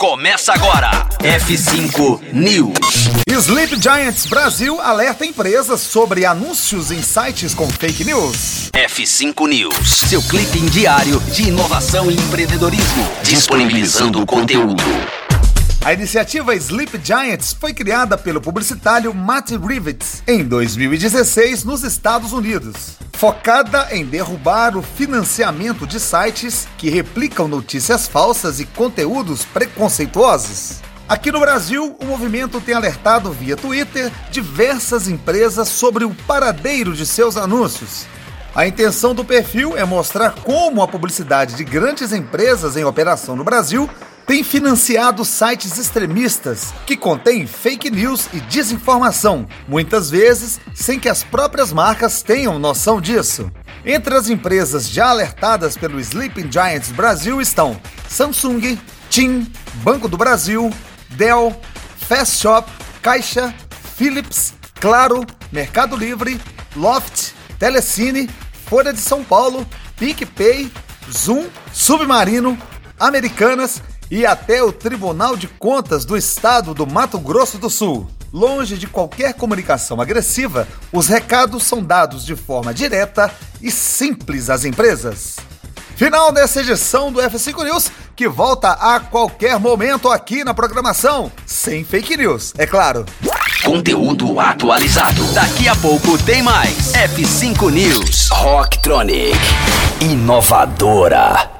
Começa agora. F5 News. Sleep Giants Brasil alerta empresas sobre anúncios em sites com fake news. F5 News. Seu clipe diário de inovação e empreendedorismo. Disponibilizando o conteúdo. A iniciativa Sleep Giants foi criada pelo publicitário Matt Rivets em 2016 nos Estados Unidos, focada em derrubar o financiamento de sites que replicam notícias falsas e conteúdos preconceituosos. Aqui no Brasil, o movimento tem alertado via Twitter diversas empresas sobre o paradeiro de seus anúncios. A intenção do perfil é mostrar como a publicidade de grandes empresas em operação no Brasil tem financiado sites extremistas que contêm fake news e desinformação, muitas vezes sem que as próprias marcas tenham noção disso. Entre as empresas já alertadas pelo Sleeping Giants Brasil estão Samsung, TIM, Banco do Brasil, Dell, Fast Shop, Caixa, Philips, Claro, Mercado Livre, Loft, Telecine, Folha de São Paulo, PicPay, Zoom, Submarino, Americanas e até o Tribunal de Contas do Estado do Mato Grosso do Sul. Longe de qualquer comunicação agressiva, os recados são dados de forma direta e simples às empresas. Final dessa edição do F5 News, que volta a qualquer momento aqui na programação, sem fake news, é claro. Conteúdo atualizado. Daqui a pouco tem mais. F5 News. Rocktronic. Inovadora.